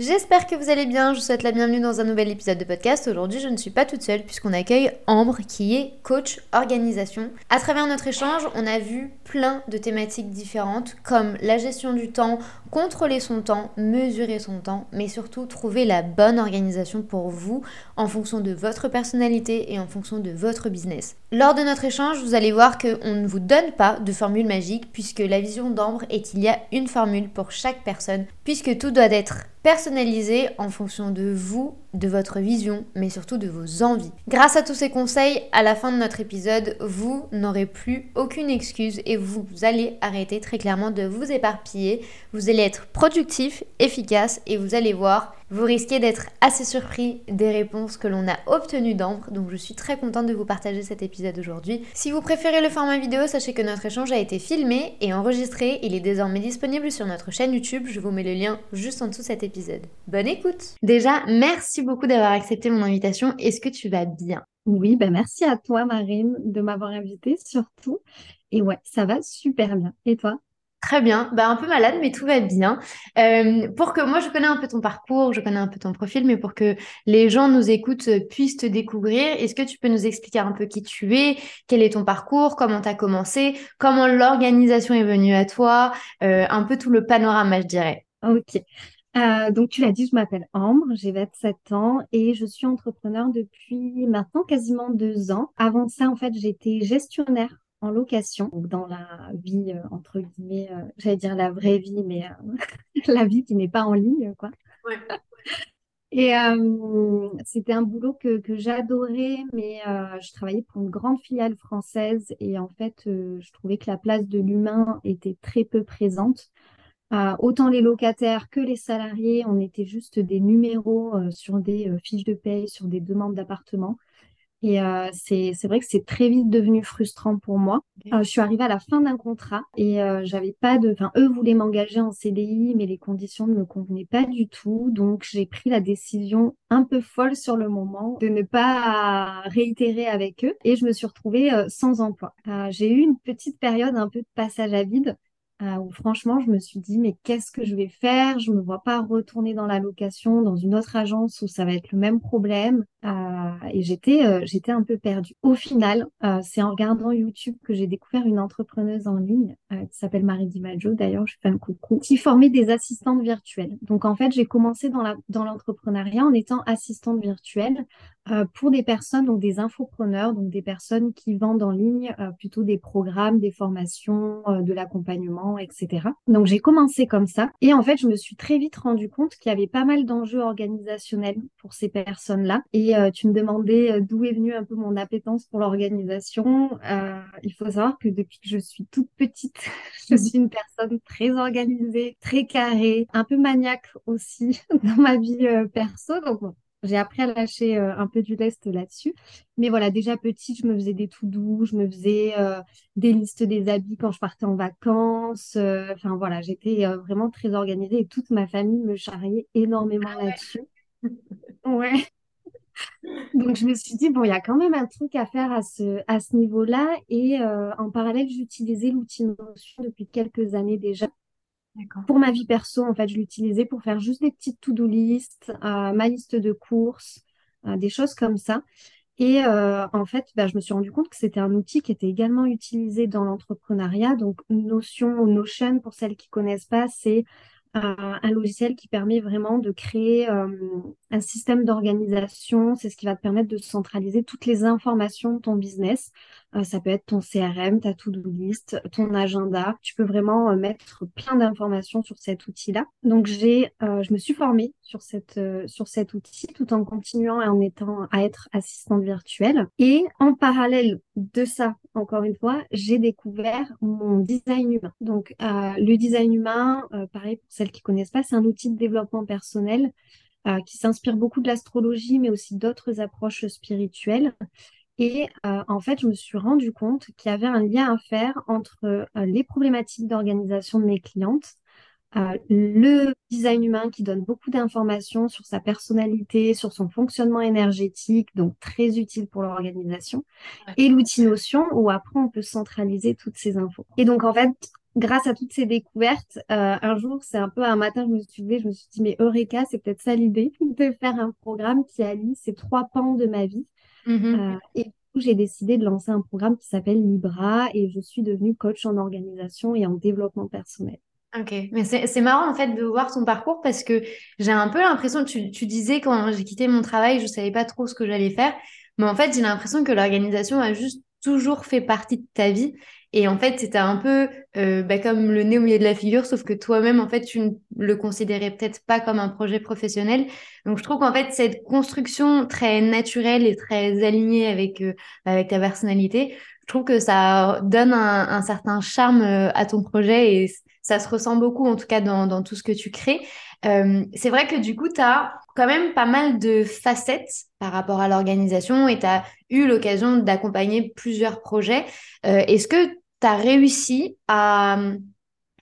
J'espère que vous allez bien, je vous souhaite la bienvenue dans un nouvel épisode de podcast. Aujourd'hui je ne suis pas toute seule puisqu'on accueille Ambre qui est coach organisation. À travers notre échange on a vu plein de thématiques différentes comme la gestion du temps, contrôler son temps, mesurer son temps, mais surtout trouver la bonne organisation pour vous en fonction de votre personnalité et en fonction de votre business. Lors de notre échange, vous allez voir qu'on ne vous donne pas de formule magique puisque la vision d'Ambre est qu'il y a une formule pour chaque personne puisque tout doit être personnalisé en fonction de vous, de votre vision, mais surtout de vos envies. Grâce à tous ces conseils, à la fin de notre épisode, vous n'aurez plus aucune excuse et vous allez arrêter très clairement de vous éparpiller. Vous allez être productif, efficace et vous allez voir, vous risquez d'être assez surpris des réponses que l'on a obtenues d'Ambre, donc je suis très contente de vous partager cet épisode aujourd'hui. Si vous préférez le format vidéo, sachez que notre échange a été filmé et enregistré, il est désormais disponible sur notre chaîne YouTube, je vous mets le lien juste en dessous de cet épisode. Bonne écoute Déjà, merci beaucoup d'avoir accepté mon invitation, est-ce que tu vas bien? Oui, ben merci à toi Marine de m'avoir invitée surtout. Et ouais, ça va super bien. Et toi? Très bien, bah, un peu malade, mais tout va bien. Euh, pour que moi, je connais un peu ton parcours, je connais un peu ton profil, mais pour que les gens nous écoutent, euh, puissent te découvrir, est-ce que tu peux nous expliquer un peu qui tu es, quel est ton parcours, comment tu as commencé, comment l'organisation est venue à toi, euh, un peu tout le panorama, je dirais? Ok. Donc, tu l'as dit, je m'appelle Ambre, j'ai 27 ans et je suis entrepreneur depuis maintenant quasiment deux ans. Avant ça, en fait, j'étais gestionnaire en location, donc dans la vie, euh, entre guillemets, euh, j'allais dire la vraie vie, mais euh, la vie qui n'est pas en ligne, quoi. Et c'était un boulot que, que j'adorais, mais je travaillais pour une grande filiale française et en fait, je trouvais que la place de l'humain était très peu présente. Autant les locataires que les salariés, on était juste des numéros sur des fiches de paye, sur des demandes d'appartement. Et euh, c'est vrai que c'est très vite devenu frustrant pour moi. Euh, je suis arrivée à la fin d'un contrat et euh, j'avais pas de. Enfin, eux voulaient m'engager en CDI, mais les conditions ne me convenaient pas du tout. Donc, j'ai pris la décision un peu folle sur le moment de ne pas réitérer avec eux et je me suis retrouvée euh, sans emploi. Euh, j'ai eu une petite période un peu de passage à vide euh, où franchement, je me suis dit, mais qu'est-ce que je vais faire? Je me vois pas retourner dans la location, dans une autre agence où ça va être le même problème. Euh, et j'étais, euh, j'étais un peu perdue. Au final, c'est en regardant YouTube que j'ai découvert une entrepreneuse en ligne qui s'appelle Marie DiMaggio. D'ailleurs, je fais un coucou. Qui formait des assistantes virtuelles. Donc en fait, j'ai commencé dans la dans l'entrepreneuriat en étant assistante virtuelle pour des personnes, donc des infopreneurs, donc des personnes qui vendent en ligne plutôt des programmes, des formations, de l'accompagnement etc. Donc j'ai commencé comme ça. Et en fait, je me suis très vite rendu compte qu'il y avait pas mal d'enjeux organisationnels pour ces personnes-là. Et euh, tu me demandais euh, d'où est venue un peu mon appétence pour l'organisation. Euh, il faut savoir que depuis que je suis toute petite, je suis une personne très organisée, très carrée, un peu maniaque aussi dans ma vie perso. J'ai appris à lâcher euh, un peu du lest là-dessus. Mais voilà, déjà petite, je me faisais des tout doux, je me faisais euh, des listes des habits quand je partais en vacances. Euh, enfin voilà, j'étais vraiment très organisée et toute ma famille me charriait énormément ah là-dessus. ouais. Donc je me suis dit, bon, il y a quand même un truc à faire à ce, à ce niveau-là. Et en parallèle, j'utilisais l'outil Notion depuis quelques années déjà. Pour ma vie perso, en fait, je l'utilisais pour faire juste des petites to-do list, euh, ma liste de courses, euh, des choses comme ça. Et euh, en fait, bah, je me suis rendu compte que c'était un outil qui était également utilisé dans l'entrepreneuriat. Donc, Notion ou Notion, pour celles qui connaissent pas, c'est un logiciel qui permet vraiment de créer un système d'organisation. C'est ce qui va te permettre de centraliser toutes les informations de ton business. Euh, ça peut être ton CRM, ta to-do list, ton agenda. Tu peux vraiment euh, mettre plein d'informations sur cet outil-là. Donc j'ai, euh, je me suis formée sur cette sur cet outil tout en continuant et en étant à être assistante virtuelle. Et en parallèle de ça, encore une fois, j'ai découvert mon design humain. Donc le design humain, pareil pour celles qui connaissent pas, c'est un outil de développement personnel qui s'inspire beaucoup de l'astrologie, mais aussi d'autres approches spirituelles Et en fait, je me suis rendu compte qu'il y avait un lien à faire entre les problématiques d'organisation de mes clientes le design humain qui donne beaucoup d'informations sur sa personnalité, sur son fonctionnement énergétique, donc très utile pour l'organisation, et l'outil Notion où après on peut centraliser toutes ces infos. Et donc en fait, grâce à toutes ces découvertes, euh, un jour, c'est un peu un matin, je me suis levée, je me suis dit, mais Eureka, c'est peut-être ça l'idée, de faire un programme qui allie ces trois pans de ma vie. Mmh euh, et du coup, j'ai décidé de lancer un programme qui s'appelle Libra et je suis devenue coach en organisation et en développement personnel. Ok, mais c'est marrant en fait de voir ton parcours parce que j'ai un peu l'impression, tu, tu disais quand j'ai quitté mon travail, je savais pas trop ce que j'allais faire, mais en fait j'ai l'impression que l'organisation a juste toujours fait partie de ta vie et en fait c'était un peu euh, bah, comme le nez au milieu de la figure, sauf que toi-même en fait tu ne le considérais peut-être pas comme un projet professionnel. Donc je trouve qu'en fait cette construction très naturelle et très alignée avec euh, avec ta personnalité, je trouve que ça donne un, un certain charme euh, à ton projet et ça se ressent beaucoup, en tout cas, dans, tout ce que tu crées. Euh, c'est vrai que du coup, tu as quand même pas mal de facettes par rapport à l'organisation et tu as eu l'occasion d'accompagner plusieurs projets. Euh, est-ce que tu as réussi à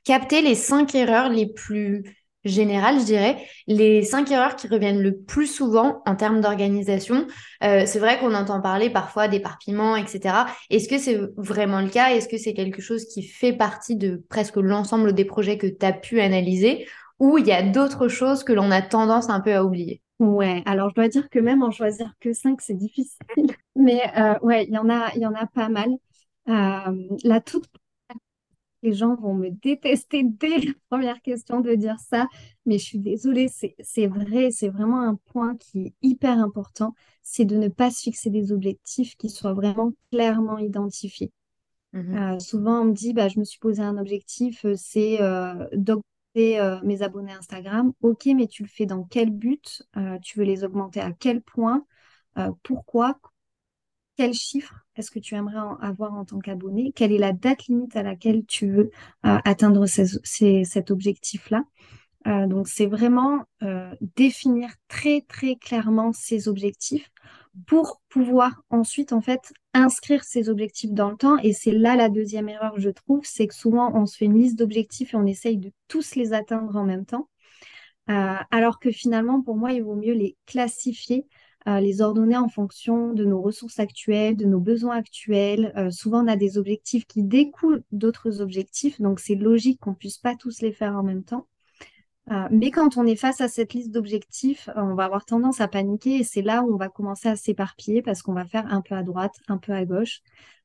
capter les cinq erreurs les plus générale, je dirais, les cinq erreurs qui reviennent le plus souvent en termes d'organisation. Euh, c'est vrai qu'on entend parler parfois d'éparpillement, etc. Est-ce que c'est vraiment le cas? Est-ce que c'est quelque chose qui fait partie de presque l'ensemble des projets que tu as pu analyser? Ou il y a d'autres choses que l'on a tendance un peu à oublier? Ouais, alors je dois dire que même en choisir que cinq, c'est difficile. Mais euh, ouais, il y en a, il y en a pas mal. Euh, la toute les gens vont me détester dès la première question de dire ça, mais je suis désolée, c'est vrai, c'est vraiment un point qui est hyper important, c'est de ne pas se fixer des objectifs qui soient vraiment clairement identifiés. Mmh euh, souvent, on me dit, bah, je me suis posé un objectif, euh, c'est euh, d'augmenter mes abonnés Instagram. Ok, mais tu le fais dans quel but? Tu veux les augmenter à quel point? Pourquoi? Quel chiffre est-ce que tu aimerais avoir en tant qu'abonné? Quelle est la date limite à laquelle tu veux euh, atteindre cet objectif-là? Euh, Donc, c'est vraiment euh, définir très, très clairement ces objectifs pour pouvoir ensuite, en fait, inscrire ces objectifs dans le temps. Et c'est là la deuxième erreur, je trouve, c'est que souvent, on se fait une liste d'objectifs et on essaye de tous les atteindre en même temps. alors que finalement, pour moi, il vaut mieux les classifier les ordonner en fonction de nos ressources actuelles, de nos besoins actuels. Euh, souvent, on a des objectifs qui découlent d'autres objectifs, donc c'est logique qu'on puisse pas tous les faire en même temps. Euh, mais quand on est face à cette liste d'objectifs, on va avoir tendance à paniquer et c'est là où on va commencer à s'éparpiller parce qu'on va faire un peu à droite, un peu à gauche.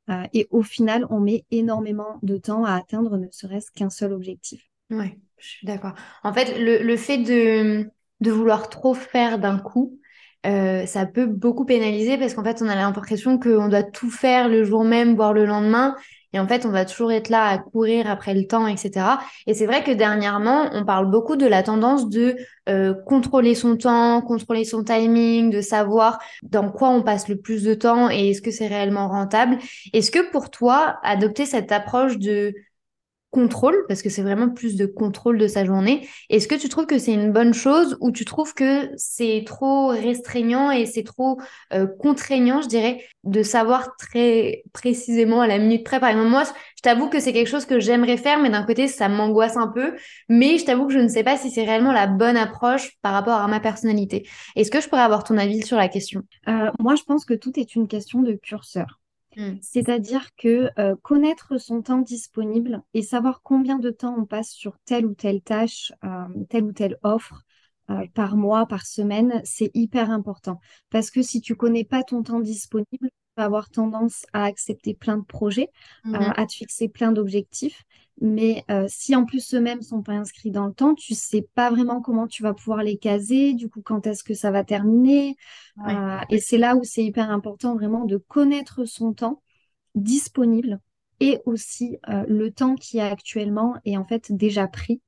Euh, et au final, on met énormément de temps à atteindre ne serait-ce qu'un seul objectif. Oui, je suis d'accord. En fait, le, fait de vouloir trop faire d'un coup, euh, ça peut beaucoup pénaliser parce qu'en fait, on a l'impression qu'on doit tout faire le jour même, voire le lendemain. Et en fait, on va toujours être là à courir après le temps, etc. Et c'est vrai que dernièrement, on parle beaucoup de la tendance de euh, contrôler son temps, contrôler son timing, de savoir dans quoi on passe le plus de temps et est-ce que c'est réellement rentable. Est-ce que pour toi, adopter cette approche de contrôle, parce que c'est vraiment plus de contrôle de sa journée. Est-ce que tu trouves que c'est une bonne chose ou tu trouves que c'est trop restreignant et c'est trop euh, contraignant, je dirais, de savoir très précisément à la minute près? Par exemple, moi, je t'avoue que c'est quelque chose que j'aimerais faire, mais d'un côté, ça m'angoisse un peu. Mais je t'avoue que je ne sais pas si c'est réellement la bonne approche par rapport à ma personnalité. Est-ce que je pourrais avoir ton avis sur la question? Euh, Moi, je pense que tout est une question de curseur. Mm. C'est-à-dire que euh, connaître son temps disponible et savoir combien de temps on passe sur telle ou telle tâche, euh, telle ou telle offre euh, par mois, par semaine, c'est hyper important. Parce que si tu connais pas ton temps disponible, vas avoir tendance à accepter plein de projets, mm-hmm. à te fixer plein d'objectifs. Mais euh, si en plus ceux-mêmes sont pas inscrits dans le temps, tu sais pas vraiment comment tu vas pouvoir les caser, du coup quand est-ce que ça va terminer? Euh, et c'est là où c'est hyper important vraiment de connaître son temps disponible et aussi euh, le temps qui est actuellement est en fait déjà pris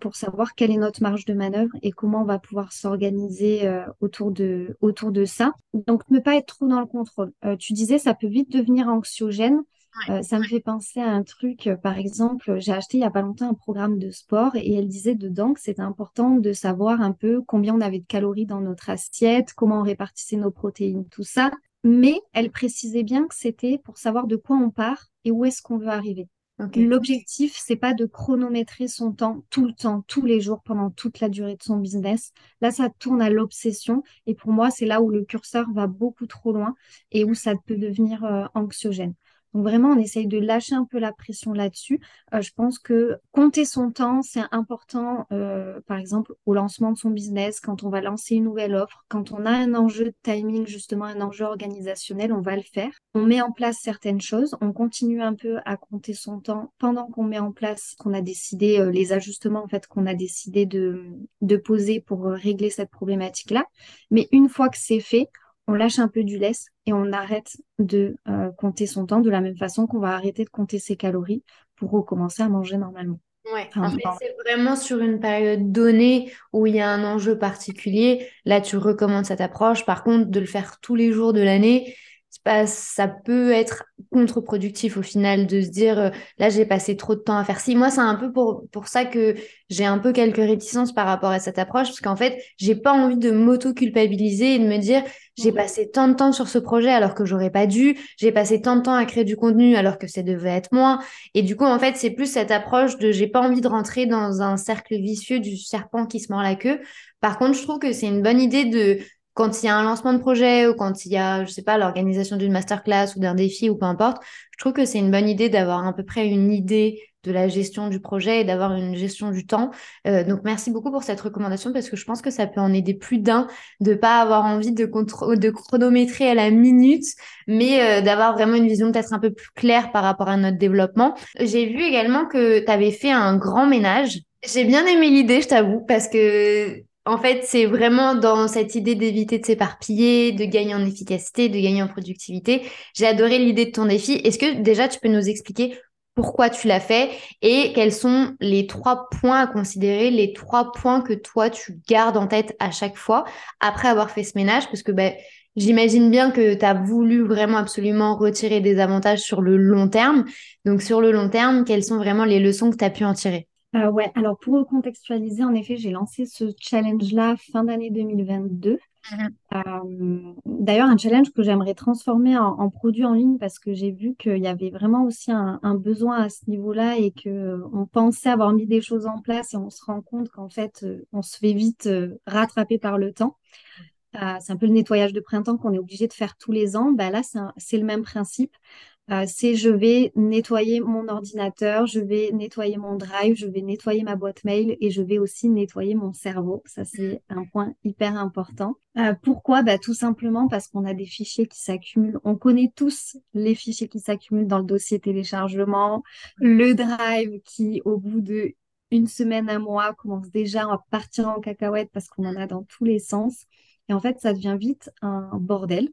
pour savoir quelle est notre marge de manœuvre et comment on va pouvoir s'organiser autour, de, autour de ça. Donc ne pas être trop dans le contrôle. tu disais ça peut vite devenir anxiogène. Euh, ça me fait penser à un truc, euh, par exemple, j'ai acheté il n'y a pas longtemps un programme de sport et elle disait dedans que c'était important de savoir un peu combien on avait de calories dans notre assiette, comment on répartissait nos protéines, tout ça. mais elle précisait bien que c'était pour savoir de quoi on part et où est-ce qu'on veut arriver. L'objectif, c'est pas de chronométrer son temps tout le temps, tous les jours, pendant toute la durée de son business. Là, ça tourne à l'obsession. Et pour moi, c'est là où le curseur va beaucoup trop loin et où ça peut devenir euh, anxiogène. Donc vraiment, on essaye de lâcher un peu la pression là-dessus. Euh, je pense que compter son temps, c'est important, euh, par exemple, au lancement de son business, quand on va lancer une nouvelle offre, quand on a un enjeu de timing, justement, un enjeu organisationnel, on va le faire. On met en place certaines choses, on continue un peu à compter son temps pendant qu'on met en place, qu'on a décidé, euh, les ajustements, en fait, qu'on a décidé de, de poser pour régler cette problématique-là. Mais une fois que c'est fait, on lâche un peu du laisse et on arrête de euh, compter son temps de la même façon qu'on va arrêter de compter ses calories pour recommencer à manger normalement. Ouais, en fait, c'est vraiment sur une période donnée où il y a un enjeu particulier. Là, tu recommences cette approche. Par contre, de le faire tous les jours de l'année, pas, ça peut être contre-productif au final de se dire euh, là j'ai passé trop de temps à faire ci. Moi c'est un peu pour, pour ça que j'ai un peu quelques réticences par rapport à cette approche parce qu'en fait j'ai pas envie de m'auto-culpabiliser et de me dire j'ai passé tant de temps sur ce projet alors que j'aurais pas dû, j'ai passé tant de temps à créer du contenu alors que ça devait être moins. Et du coup en fait c'est plus cette approche de j'ai pas envie de rentrer dans un cercle vicieux du serpent qui se mord la queue. Par contre je trouve que c'est une bonne idée de quand il y a un lancement de projet ou quand il y a, je sais pas, l'organisation d'une masterclass ou d'un défi ou peu importe, je trouve que c'est une bonne idée d'avoir à peu près une idée de la gestion du projet et d'avoir une gestion du temps. Euh, donc merci beaucoup pour cette recommandation parce que je pense que ça peut en aider plus d'un de pas avoir envie de, de chronométrer à la minute, mais euh, d'avoir vraiment une vision peut-être un peu plus claire par rapport à notre développement. J'ai vu également que tu avais fait un grand ménage. J'ai bien aimé l'idée, je t'avoue, parce que en fait, c'est vraiment dans cette idée d'éviter de s'éparpiller, de gagner en efficacité, de gagner en productivité. J'ai adoré l'idée de ton défi. Est-ce que déjà tu peux nous expliquer pourquoi tu l'as fait et quels sont les trois points à considérer, les trois points que toi tu gardes en tête à chaque fois après avoir fait ce ménage? Parce que ben, j'imagine bien que tu as voulu vraiment absolument retirer des avantages sur le long terme. Donc sur le long terme, quelles sont vraiment les leçons que tu as pu en tirer? Euh, ouais, alors pour recontextualiser, en effet, j'ai lancé ce challenge-là fin d'année 2022. Mhm. Euh, d'ailleurs, un challenge que j'aimerais transformer en, produit en ligne parce que j'ai vu qu'il y avait vraiment aussi un, besoin à ce niveau-là et qu'on pensait avoir mis des choses en place et on se rend compte qu'en fait, euh, on se fait vite rattraper par le temps. c'est un peu le nettoyage de printemps qu'on est obligé de faire tous les ans. Bah, là, c'est le même principe. Euh, c'est je vais nettoyer mon ordinateur, je vais nettoyer mon drive, je vais nettoyer ma boîte mail et je vais aussi nettoyer mon cerveau. Ça, c'est un point hyper important. Euh, pourquoi? Bah, Tout simplement parce qu'on a des fichiers qui s'accumulent. On connaît tous les fichiers qui s'accumulent dans le dossier téléchargement, le drive qui, au bout de une semaine, un mois, commence déjà à partir en cacahuète parce qu'on en a dans tous les sens. Et en fait, ça devient vite un bordel.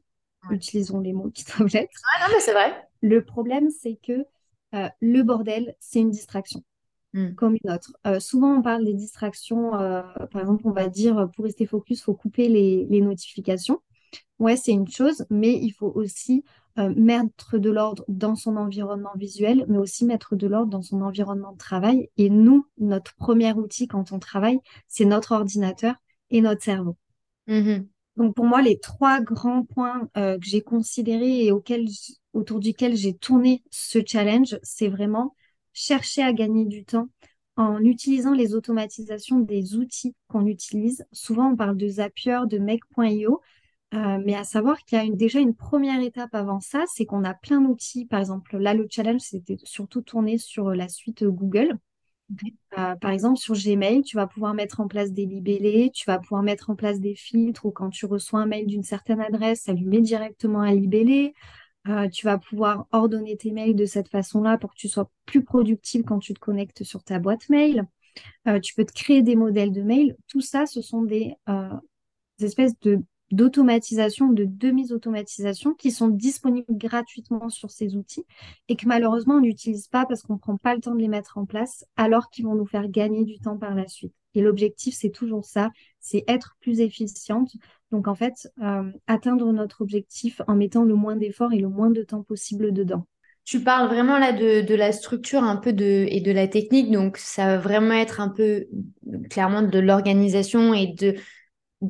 Utilisons les mots qui doivent être. Ah non, mais c'est vrai. Le problème, c'est que euh, le bordel, c'est une distraction. Hmm. comme une autre. Euh, souvent, on parle des distractions. Euh, par exemple, on va dire pour rester focus, il faut couper les, notifications. Ouais, c'est une chose, mais il faut aussi mettre de l'ordre dans son environnement visuel, mais aussi mettre de l'ordre dans son environnement de travail. Et nous, notre premier outil quand on travaille, c'est notre ordinateur et notre cerveau. Mm-hmm. Donc pour moi, les trois grands points que j'ai considérés et auxquels autour duquel j'ai tourné ce challenge, c'est vraiment chercher à gagner du temps en utilisant les automatisations des outils qu'on utilise. Souvent, on parle de Zapier, de Make.io, euh, mais à savoir qu'il y a déjà une première étape avant ça, c'est qu'on a plein d'outils. Par exemple, là, le challenge, c'était surtout tourné sur la suite Google. Euh, par exemple, sur Gmail, tu vas pouvoir mettre en place des libellés, tu vas pouvoir mettre en place des filtres ou quand tu reçois un mail d'une certaine adresse, ça lui met directement un libellé. Euh, tu vas pouvoir ordonner tes mails de cette façon-là pour que tu sois plus productif quand tu te connectes sur ta boîte mail. Euh, tu peux te créer des modèles de mail. Tout ça, ce sont des, euh, espèces de d'automatisation, de demi-automatisation qui sont disponibles gratuitement sur ces outils et que malheureusement on n'utilise pas parce qu'on ne prend pas le temps de les mettre en place alors qu'ils vont nous faire gagner du temps par la suite. Et l'objectif, c'est toujours ça, c'est être plus efficiente, donc en fait, euh, atteindre notre objectif en mettant le moins d'efforts et le moins de temps possible dedans. Tu parles vraiment là de, la structure un peu de, et de la technique, donc ça va vraiment être un peu clairement de l'organisation et de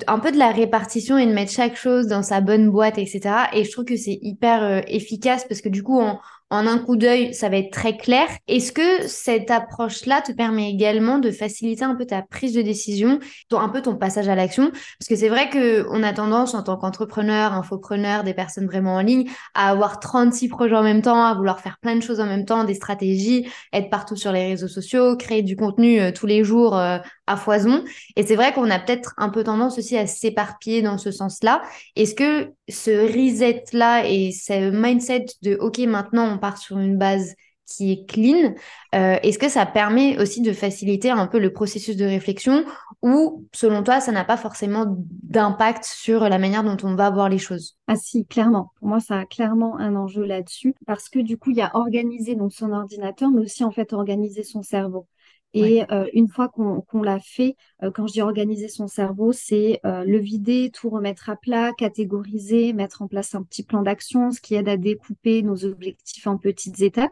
un peu de la répartition et de mettre chaque chose dans sa bonne boîte, etc. Et je trouve que c'est hyper euh, efficace parce que du coup, en, en un coup d'œil, ça va être très clair. Est-ce que cette approche-là te permet également de faciliter un peu ta prise de décision, ton, un peu ton passage à l'action? Parce que c'est vrai que on a tendance en tant qu'entrepreneur, infopreneur, des personnes vraiment en ligne, à avoir 36 projets en même temps, à vouloir faire plein de choses en même temps, des stratégies, être partout sur les réseaux sociaux, créer du contenu euh, tous les jours euh, à foison. Et c'est vrai qu'on a peut-être un peu tendance aussi à s'éparpiller dans ce sens-là. Est-ce que ce reset-là et ce mindset de OK, maintenant on part sur une base qui est clean, euh, est-ce que ça permet aussi de faciliter un peu le processus de réflexion ou, selon toi, ça n'a pas forcément d'impact sur la manière dont on va voir les choses? Ah si, clairement. Pour moi, ça a clairement un enjeu là-dessus parce que du coup, il y a organiser donc son ordinateur, mais aussi en fait organiser son cerveau. Et euh, une fois qu'on l'a fait, euh, quand je dis organiser son cerveau, c'est euh, le vider, tout remettre à plat, catégoriser, mettre en place un petit plan d'action, ce qui aide à découper nos objectifs en petites étapes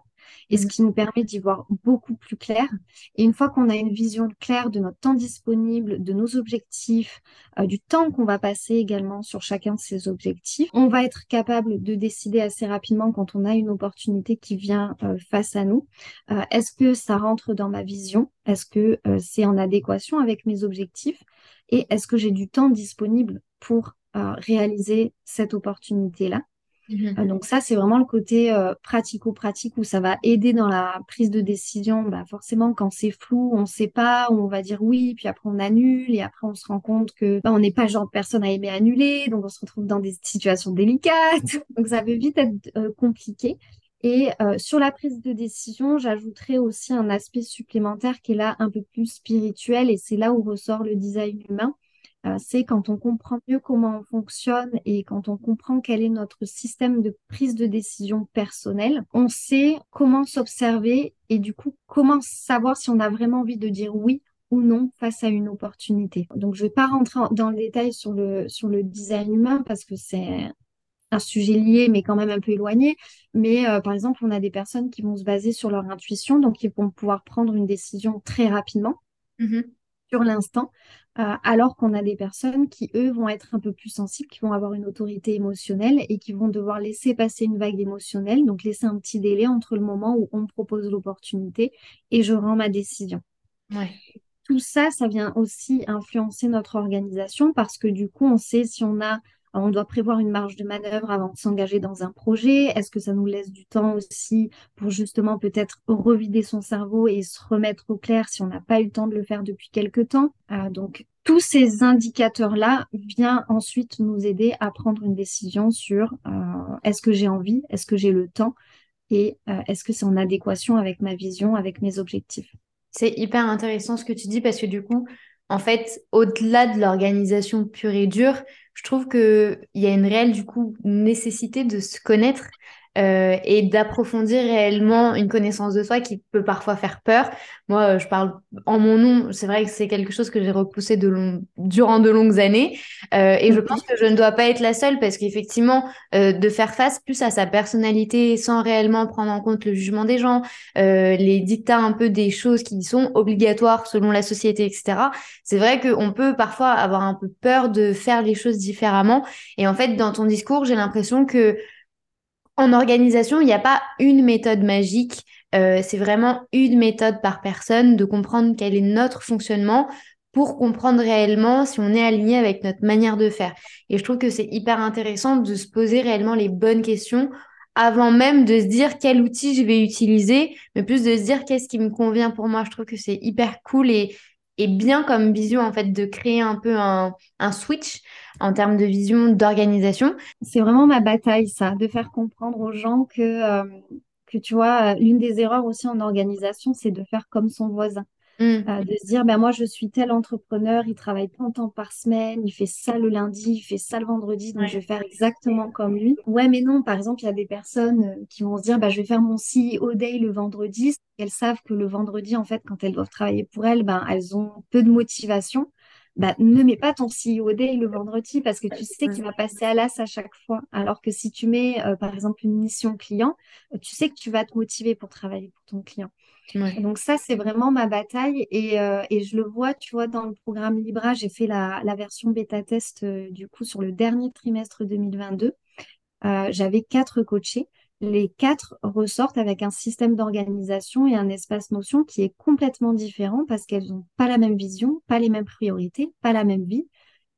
et ce mm. qui nous permet d'y voir beaucoup plus clair. Et une fois qu'on a une vision claire de notre temps disponible, de nos objectifs, euh, du temps qu'on va passer également sur chacun de ces objectifs, on va être capable de décider assez rapidement quand on a une opportunité qui vient euh, face à nous. Euh, est-ce que ça rentre dans ma vision? Est-ce que c'est en adéquation avec mes objectifs? Et est-ce que j'ai du temps disponible pour réaliser cette opportunité-là? Mhm. Euh, donc ça, c'est vraiment le côté euh, pratico-pratique où ça va aider dans la prise de décision. Bah, forcément, quand c'est flou, on ne sait pas, on va dire oui, puis après on annule, et après on se rend compte que bah, on n'est pas le genre de personne à aimer annuler, donc on se retrouve dans des situations délicates. Donc ça peut vite être euh, compliqué. Et sur la prise de décision, j'ajouterais aussi un aspect supplémentaire qui est là un peu plus spirituel, et c'est là où ressort le design humain. Euh, c'est quand on comprend mieux comment on fonctionne et quand on comprend quel est notre système de prise de décision personnelle, on sait comment s'observer et du coup comment savoir si on a vraiment envie de dire oui ou non face à une opportunité. Donc je ne vais pas rentrer dans le détail sur le, sur le design humain parce que c'est un sujet lié mais quand même un peu éloigné. Mais euh, par exemple, on a des personnes qui vont se baser sur leur intuition, donc ils vont pouvoir prendre une décision très rapidement. Mmh sur l'instant, euh, alors qu'on a des personnes qui, eux, vont être un peu plus sensibles, qui vont avoir une autorité émotionnelle et qui vont devoir laisser passer une vague émotionnelle, donc laisser un petit délai entre le moment où on me propose l'opportunité et je rends ma décision. Tout ça, ça vient aussi influencer notre organisation parce que du coup, on sait si on a on doit prévoir une marge de manœuvre avant de s'engager dans un projet. Est-ce que ça nous laisse du temps aussi pour justement peut-être revider son cerveau et se remettre au clair si on n'a pas eu le temps de le faire depuis quelque temps? Euh, Donc tous ces indicateurs-là viennent ensuite nous aider à prendre une décision sur euh, est-ce que j'ai envie, est-ce que j'ai le temps et euh, est-ce que c'est en adéquation avec ma vision, avec mes objectifs? C'est hyper intéressant ce que tu dis parce que du coup, en fait, au-delà de l'organisation pure et dure, je trouve qu'il y a une réelle, du coup, nécessité de se connaître euh, et d'approfondir réellement une connaissance de soi qui peut parfois faire peur. Moi, euh, je parle en mon nom, c'est vrai que c'est quelque chose que j'ai repoussé de long... durant de longues années euh, et je pense que je ne dois pas être la seule parce qu'effectivement, de faire face plus à sa personnalité sans réellement prendre en compte le jugement des gens, les dictats un peu des choses qui sont obligatoires selon la société, etc. C'est vrai qu'on peut parfois avoir un peu peur de faire les choses différemment et en fait, dans ton discours, j'ai l'impression que en organisation, il n'y a pas une méthode magique. Euh, c'est vraiment une méthode par personne de comprendre quel est notre fonctionnement pour comprendre réellement si on est aligné avec notre manière de faire. Et je trouve que c'est hyper intéressant de se poser réellement les bonnes questions avant même de se dire quel outil je vais utiliser, mais plus de se dire qu'est-ce qui me convient pour moi. Je trouve que c'est hyper cool et, bien comme vision en fait de créer un peu un switch en termes de vision d'organisation. C'est vraiment ma bataille ça, de faire comprendre aux gens que euh, que tu vois l'une des erreurs aussi en organisation, c'est de faire comme son voisin. Mm. Euh, de se dire, ben moi, je suis tel entrepreneur, il travaille tant de temps par semaine, il fait ça le lundi, il fait ça le vendredi, donc je vais faire exactement comme lui. Ouais, mais non, par exemple, il y a des personnes euh, qui vont se dire, ben, je vais faire mon CEO Day le vendredi. Elles savent que le vendredi, en fait, quand elles doivent travailler pour elles, ben, elles ont peu de motivation. Bah, ne mets pas ton CEO Day le vendredi parce que tu sais qu'il va passer à l'as à chaque fois. Alors que si tu mets, euh, par exemple, une mission client, euh, tu sais que tu vas te motiver pour travailler pour ton client. Donc ça, c'est vraiment ma bataille et, euh, et, je le vois, tu vois, dans le programme Libra, j'ai fait la, la, version bêta test du coup sur le dernier trimestre 2022. J'avais quatre coachés les quatre ressortent avec un système d'organisation et un espace notion qui est complètement différent parce qu'elles n'ont pas la même vision, pas les mêmes priorités, pas la même vie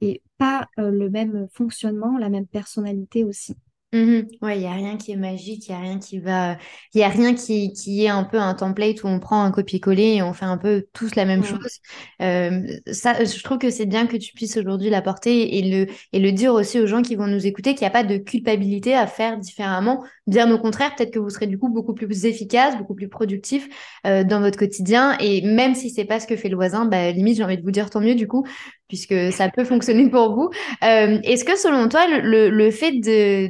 et pas euh, le même fonctionnement, la même personnalité aussi. Mmh ouais, il n'y a rien qui est magique, il n'y a rien qui va. Il y a rien qui, qui est un peu un template où on prend un copier-coller et on fait un peu tous la même chose. Euh, ça, je trouve que c'est bien que tu puisses aujourd'hui l'apporter et le, et le dire aussi aux gens qui vont nous écouter qu'il n'y a pas de culpabilité à faire différemment. Bien au contraire, peut-être que vous serez du coup beaucoup plus efficace, beaucoup plus productif euh, dans votre quotidien. Et même si c'est pas ce que fait le voisin, bah, limite, j'ai envie de vous dire tant mieux du coup, puisque ça peut fonctionner pour vous. Euh, Est-ce que selon toi, le, fait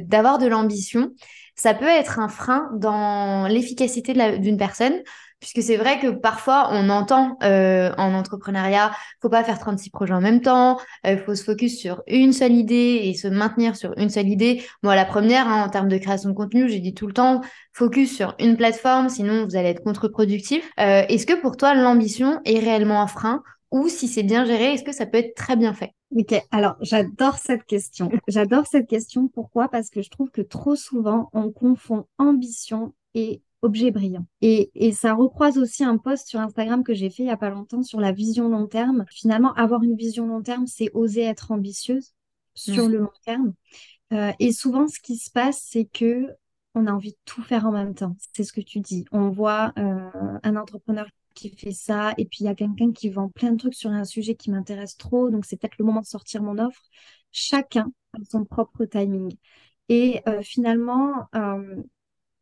d'avoir de, l'ambition, ça peut être un frein dans l'efficacité d'une personne? Puisque c'est vrai que parfois on entend euh, en entrepreneuriat, faut pas faire 36 projets en même temps, il euh, faut se focus sur une seule idée et se maintenir sur une seule idée. Moi, la première, hein, en termes de création de contenu, j'ai dit tout le temps, focus sur une plateforme, sinon vous allez être contre-productif. Est-ce que pour toi, l'ambition est réellement un frein ou si c'est bien géré, est-ce que ça peut être très bien fait? Ok, alors j'adore cette question. J'adore cette question. Pourquoi? Parce que je trouve que trop souvent, on confond ambition et objet brillant. Et, et ça recroise aussi un post sur Instagram que j'ai fait il n'y a pas longtemps sur la vision long terme. Finalement, avoir une vision long terme, c'est oser être ambitieuse sur le long terme. Euh, et souvent, ce qui se passe, c'est que on a envie de tout faire en même temps. C'est ce que tu dis. On voit euh, un entrepreneur qui fait ça, et puis il y a quelqu'un qui vend plein de trucs sur un sujet qui m'intéresse trop, donc c'est peut-être le moment de sortir mon offre. Chacun a son propre timing. Et euh, finalement, euh,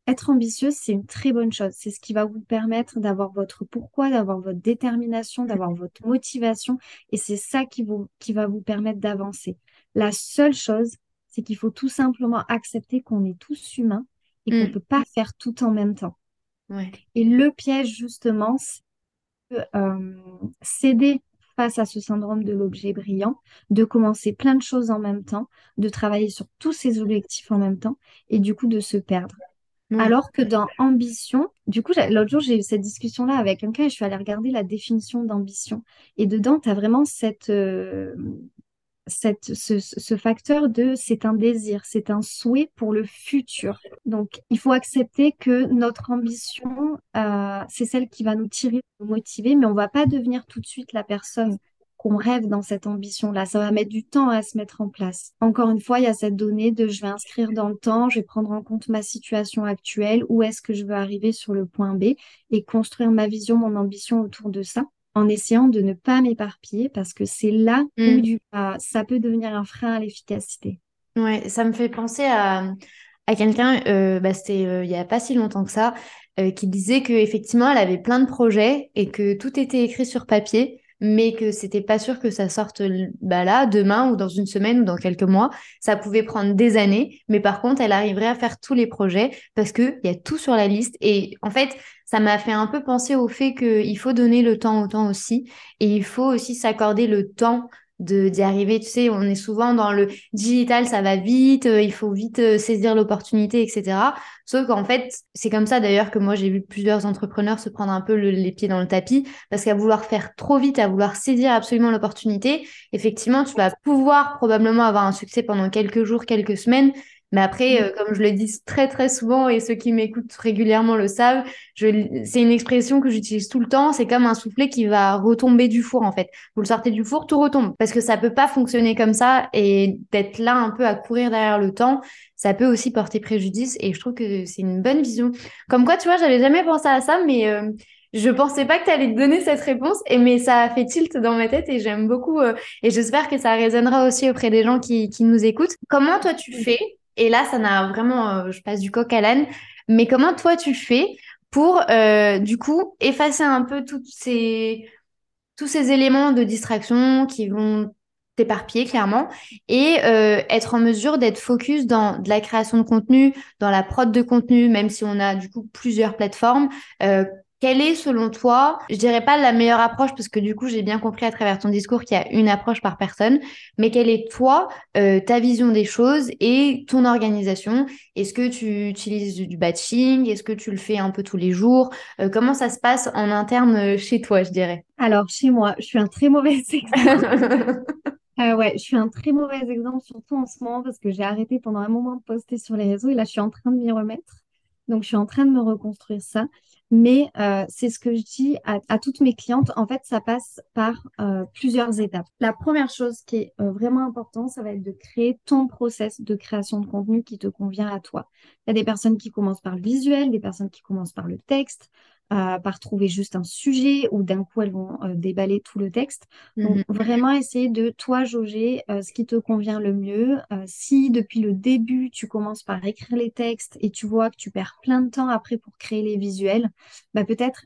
être ambitieuse, c'est une très bonne chose. C'est ce qui va vous permettre d'avoir votre pourquoi, d'avoir votre détermination, d'avoir votre motivation, et c'est ça qui, vous, qui va vous permettre d'avancer. La seule chose, c'est qu'il faut tout simplement accepter qu'on est tous humains et qu'on ne mm. peut pas faire tout en même temps. Et le piège, justement, c'est euh, céder face à ce syndrome de l'objet brillant, de commencer plein de choses en même temps, de travailler sur tous ses objectifs en même temps, et du coup de se perdre. Alors que dans ambition, du coup, l'autre jour, j'ai eu cette discussion-là avec quelqu'un et je suis allée regarder la définition d'ambition. Et dedans, tu as vraiment cette, euh, ce, facteur de c'est un désir, c'est un souhait pour le futur. Donc, il faut accepter que notre ambition, euh, c'est celle qui va nous tirer, nous motiver, mais on va pas devenir tout de suite la personne qu'on rêve dans cette ambition-là. Ça va mettre du temps à se mettre en place. Encore une fois, il y a cette donnée de je vais inscrire dans le temps, je vais prendre en compte ma situation actuelle, où est-ce que je veux arriver sur le point B et construire ma vision, mon ambition autour de ça en essayant de ne pas m'éparpiller parce que c'est là où mm. du, ça peut devenir un frein à l'efficacité. Ouais, ça me fait penser à, à quelqu'un, euh, bah, c'était euh, il n'y a pas si longtemps que ça, euh, qui disait qu'effectivement, elle avait plein de projets et que tout était écrit sur papier, mais que c'était pas sûr que ça sorte bah là, demain ou dans une semaine ou dans quelques mois. Ça pouvait prendre des années, mais par contre, elle arriverait à faire tous les projets parce qu'il y a tout sur la liste. Et en fait, ça m'a fait un peu penser au fait qu'il faut donner le temps au temps aussi. Et il faut aussi s'accorder le temps d'y arriver. Tu sais, on est souvent dans le digital, ça va vite, euh, il faut vite euh, saisir l'opportunité, etc. Sauf qu'en fait, c'est comme ça d'ailleurs que moi j'ai vu plusieurs entrepreneurs se prendre un peu les pieds dans le tapis parce qu'à vouloir faire trop vite, à vouloir saisir absolument l'opportunité, effectivement, tu vas pouvoir probablement avoir un succès pendant quelques jours, quelques semaines, mais après, mm. euh, comme je le dis très très souvent et ceux qui m'écoutent régulièrement le savent, c'est une expression que j'utilise tout le temps. C'est comme un soufflet qui va retomber du four en fait. Vous le sortez du four, tout retombe parce que ça peut pas fonctionner comme ça et d'être là un peu à courir derrière le temps, ça peut aussi porter préjudice. Et je trouve que c'est une bonne vision. Comme quoi, tu vois, j'avais jamais pensé à ça, mais euh, je pensais pas que tu allais te donner cette réponse, et mais ça a fait tilt dans ma tête et j'aime beaucoup. Euh, et j'espère que ça résonnera aussi auprès des gens qui, qui nous écoutent. Comment toi tu fais et là, ça n'a vraiment, euh, je passe du coq à l'âne. Mais comment toi tu fais pour, euh, du coup, effacer un peu tous ces éléments de distraction qui vont t'éparpiller clairement et euh, être en mesure d'être focus dans la création de contenu, dans la prod de contenu, même si on a du coup plusieurs plateformes. Quelle est selon toi, je dirais pas la meilleure approche parce que du coup j'ai bien compris à travers ton discours qu'il y a une approche par personne, mais quelle est toi euh, ta vision des choses et ton organisation? Est-ce que tu utilises du batching? Est-ce que tu le fais un peu tous les jours? Euh, Comment ça se passe en interne euh, chez toi, je dirais? Alors chez moi, je suis un très mauvais exemple. ouais, je suis un très mauvais exemple, surtout en ce moment, parce que j'ai arrêté pendant un moment de poster sur les réseaux et là, je suis en train de m'y remettre. Donc, je suis en train de me reconstruire ça. Mais euh, c'est ce que je dis à, toutes mes clientes. En fait, ça passe par euh, plusieurs étapes. La première chose qui est euh, vraiment importante, ça va être de créer ton process de création de contenu qui te convient à toi. Il y a des personnes qui commencent par le visuel, des personnes qui commencent par le texte, par trouver juste un sujet ou d'un coup elles vont euh, déballer tout le texte. Donc mhm. vraiment essayer de toi jauger euh, ce qui te convient le mieux. Euh, si depuis le début tu commences par écrire les textes et tu vois que tu perds plein de temps après pour créer les visuels, bah peut-être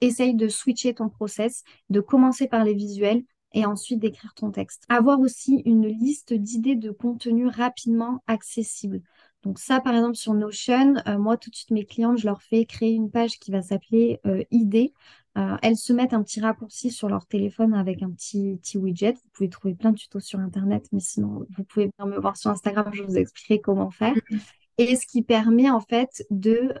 essaye de switcher ton process, de commencer par les visuels et ensuite d'écrire ton texte. Avoir aussi une liste d'idées de contenu rapidement accessible. Donc ça, par exemple, sur Notion, euh, moi, tout de suite, mes clientes, je leur fais créer une page qui va s'appeler euh, Idées. Euh, elles se mettent un petit raccourci sur leur téléphone avec un petit, widget. Vous pouvez trouver plein de tutos sur Internet, mais sinon, vous pouvez venir me voir sur Instagram, je vous expliquerai comment faire. Et ce qui permet en fait de,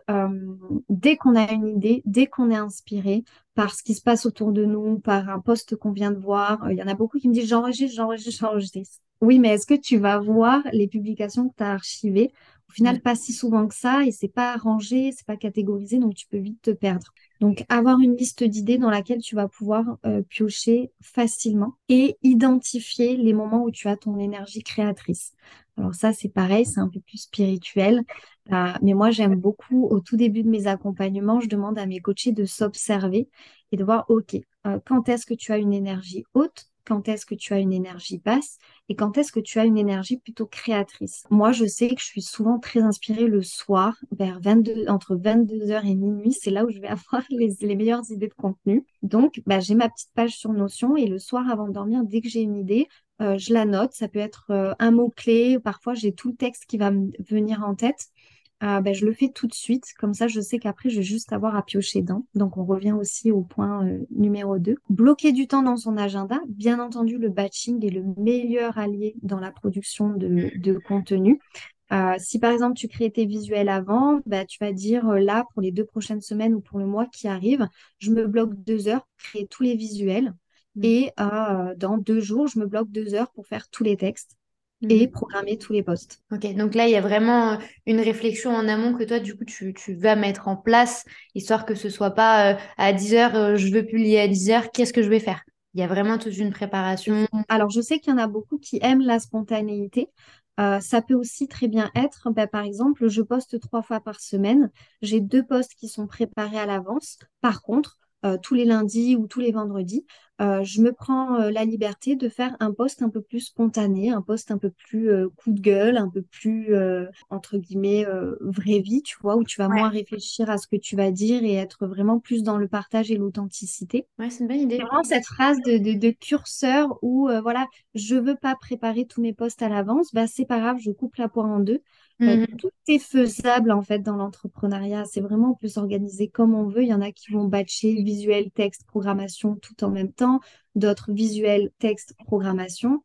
dès qu'on a une idée, dès qu'on est inspiré par ce qui se passe autour de nous, par un post qu'on vient de voir, il y en a beaucoup qui me disent j'enregistre, j'enregistre, j'enregistre. Oui, mais est-ce que tu vas voir les publications que tu as archivées Au final, pas si souvent que ça, et c'est pas rangé, c'est pas catégorisé, donc tu peux vite te perdre. Donc, avoir une liste d'idées dans laquelle tu vas pouvoir euh, piocher facilement et identifier les moments où tu as ton énergie créatrice. Alors ça, c'est pareil, c'est un peu plus spirituel. Euh, mais moi, j'aime beaucoup, au tout début de mes accompagnements, je demande à mes coachés de s'observer et de voir, OK, euh, quand est-ce que tu as une énergie haute quand est-ce que tu as une énergie basse et quand est-ce que tu as une énergie plutôt créatrice. Moi, je sais que je suis souvent très inspirée le soir, vers 22, entre 22h et minuit, c'est là où je vais avoir les, meilleures idées de contenu. Donc, bah, j'ai ma petite page sur Notion et le soir avant de dormir, dès que j'ai une idée, euh, je la note. Ça peut être euh, un mot-clé, parfois j'ai tout le texte qui va me venir en tête. Ah, ben, je le fais tout de suite. Comme ça, je sais qu'après, je vais juste avoir à piocher dedans. Donc, on revient aussi au point euh, numéro 2. Bloquer du temps dans son agenda. Bien entendu, le batching est le meilleur allié dans la production de, de contenu. Euh, si par exemple tu crées tes visuels avant, bah, tu vas dire euh, là pour les deux prochaines semaines ou pour le mois qui arrive, je me bloque deux heures pour créer tous les visuels mmh. et dans deux jours, je me bloque deux heures pour faire tous les textes et mhm. programmer tous les postes. Ok, donc là, il y a vraiment euh, une réflexion en amont que toi, du coup, tu, tu vas mettre en place, histoire que ce soit pas euh, à 10 heures, euh, je veux publier à 10 heures, qu'est-ce que je vais faire? Il y a vraiment toute une préparation. Alors, je sais qu'il y en a beaucoup qui aiment la spontanéité. ça peut aussi très bien être, bah, par exemple, je poste trois fois par semaine. J'ai deux postes qui sont préparés à l'avance. Par contre, tous les lundis ou tous les vendredis, euh, je me prends euh, la liberté de faire un poste un peu plus spontané, un poste un peu plus euh, coup de gueule, un peu plus entre guillemets vraie vie, tu vois, où tu vas moins réfléchir à ce que tu vas dire et être vraiment plus dans le partage et l'authenticité. Ouais, c'est une bonne idée. C'est vraiment cette phrase de, de, curseur où voilà, je veux pas préparer tous mes postes à l'avance, bah c'est pas grave, je coupe la poire en deux. Mmh tout est faisable en fait dans l'entrepreneuriat. C'est vraiment on peut s'organiser comme on veut. Il y en a qui vont batcher visuel, texte, programmation tout en même temps. D'autres visuel, texte, programmation.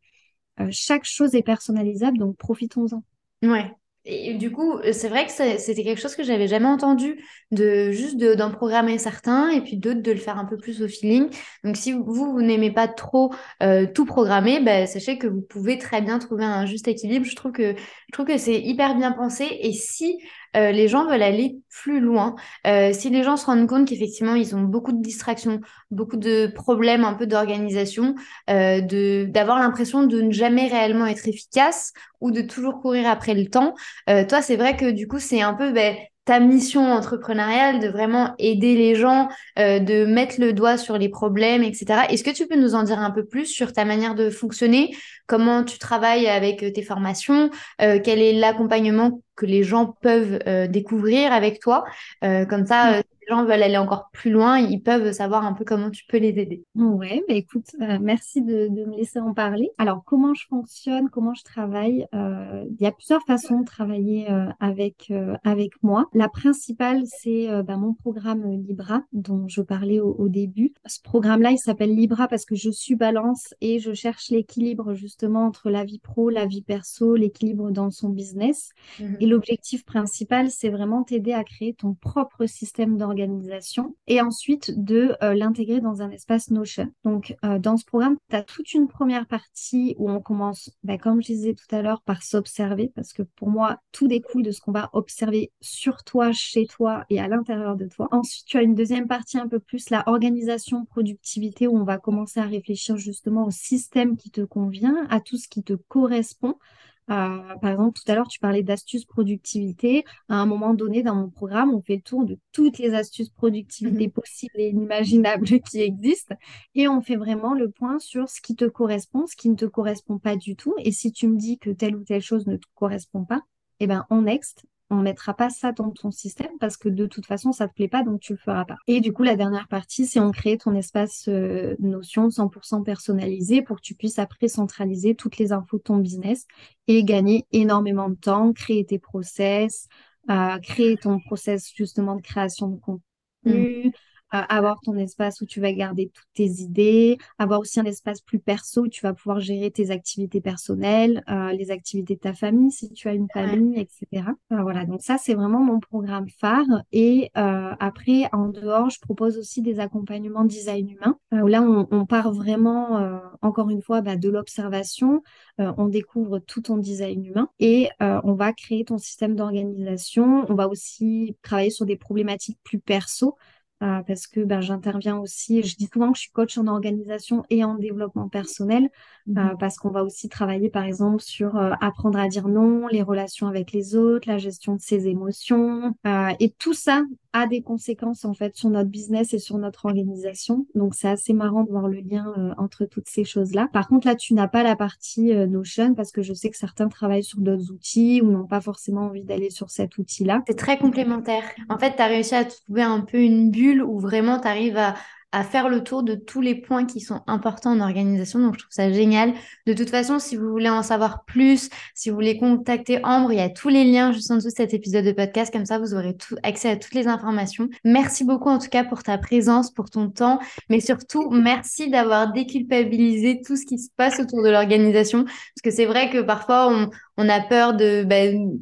Euh, chaque chose est personnalisable, donc profitons-en. Ouais, et du coup, c'est vrai que c'était quelque chose que j'avais jamais entendu, de juste d'en programmer certains et puis d'autres de le faire un peu plus au feeling. Donc, si vous, vous n'aimez pas trop euh, tout programmer, bah, sachez que vous pouvez très bien trouver un juste équilibre. Je trouve que, je trouve que c'est hyper bien pensé. Et si euh, les gens veulent aller plus loin. Euh, si les gens se rendent compte qu'effectivement, ils ont beaucoup de distractions, beaucoup de problèmes un peu d'organisation, euh, de d'avoir l'impression de ne jamais réellement être efficace ou de toujours courir après le temps, toi, c'est vrai que du coup, c'est un peu... Ben, ta mission entrepreneuriale de vraiment aider les gens, de mettre le doigt sur les problèmes, etc. Est-ce que tu peux nous en dire un peu plus sur ta manière de fonctionner, comment tu travailles avec tes formations, quel est l'accompagnement que les gens peuvent découvrir avec toi. comme ça, les gens veulent aller encore plus loin, ils peuvent savoir un peu comment tu peux les aider. Ouais, bah écoute, euh, merci de, me laisser en parler. Alors, comment je fonctionne, comment je travaille euh, Il y a plusieurs façons de travailler euh, avec, avec moi. La principale, c'est bah, mon programme Libra, dont je parlais au, début. Ce programme-là, il s'appelle Libra parce que je suis balance et je cherche l'équilibre justement entre la vie pro, la vie perso, l'équilibre dans son business. Mhm. Et l'objectif principal, c'est vraiment t'aider à créer ton propre système d'organisation organisation et ensuite de euh, l'intégrer dans un espace Notion. Donc, euh, dans ce programme, tu as toute une première partie où on commence, bah, comme je disais tout à l'heure, par s'observer parce que pour moi, tout découle de ce qu'on va observer sur toi, chez toi et à l'intérieur de toi. Ensuite, tu as une deuxième partie un peu plus la organisation, productivité où on va commencer à réfléchir justement au système qui te convient, à tout ce qui te correspond. Euh, par exemple, tout à l'heure, tu parlais d'astuces productivité. À un moment donné, dans mon programme, on fait le tour de toutes les astuces productivité mhm. possibles et inimaginables qui existent. Et on fait vraiment le point sur ce qui te correspond, ce qui ne te correspond pas du tout. Et si tu me dis que telle ou telle chose ne te correspond pas, eh ben, on next, on mettra pas ça dans ton système parce que de toute façon, ça te plaît pas, donc tu le feras pas. Et du coup, la dernière partie, c'est on crée ton espace euh, notion 100% personnalisé pour que tu puisses après centraliser toutes les infos de ton business et gagner énormément de temps, créer tes process, euh, créer ton process justement de création de contenu, mmh avoir ton espace où tu vas garder toutes tes idées, avoir aussi un espace plus perso où tu vas pouvoir gérer tes activités personnelles, euh, les activités de ta famille si tu as une famille, etc. Euh, voilà, donc ça c'est vraiment mon programme phare. Et euh, après, en dehors, je propose aussi des accompagnements design humain où là on, on part vraiment, encore une fois, bah, de l'observation. on découvre tout ton design humain et on va créer ton système d'organisation. On va aussi travailler sur des problématiques plus perso. Euh, parce que ben, j'interviens aussi, je dis souvent que je suis coach en organisation et en développement personnel, euh, mhm. parce qu'on va aussi travailler par exemple sur euh, apprendre à dire non, les relations avec les autres, la gestion de ses émotions, et tout ça a des conséquences en fait sur notre business et sur notre organisation. Donc c'est assez marrant de voir le lien entre toutes ces choses-là. Par contre là, tu n'as pas la partie Notion parce que je sais que certains travaillent sur d'autres outils ou n'ont pas forcément envie d'aller sur cet outil-là. C'est très complémentaire. En fait, tu as réussi à trouver un peu une bulle où vraiment tu arrives à, faire le tour de tous les points qui sont importants en organisation. Donc, je trouve ça génial. De toute façon, si vous voulez en savoir plus, si vous voulez contacter Ambre, il y a tous les liens juste en dessous de cet épisode de podcast. Comme ça, vous aurez tout, accès à toutes les informations. Merci beaucoup en tout cas pour ta présence, pour ton temps, mais surtout, merci d'avoir déculpabilisé tout ce qui se passe autour de l'organisation. Parce que c'est vrai que parfois, on, a peur de... Ben,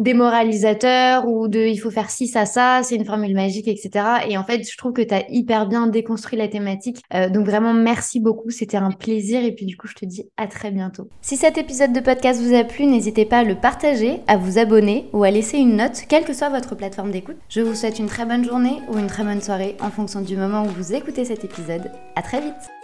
démoralisateur ou de il faut faire ci, ça, ça, c'est une formule magique, etc. Et en fait, je trouve que tu hyper bien déconstruit la thématique. Euh, donc vraiment, merci beaucoup. C'était un plaisir. Et puis du coup, je te dis à très bientôt. Si cet épisode de podcast vous a plu, n'hésitez pas à le partager, à vous abonner ou à laisser une note, quelle que soit votre plateforme d'écoute. Je vous souhaite une très bonne journée ou une très bonne soirée en fonction du moment où vous écoutez cet épisode. À très vite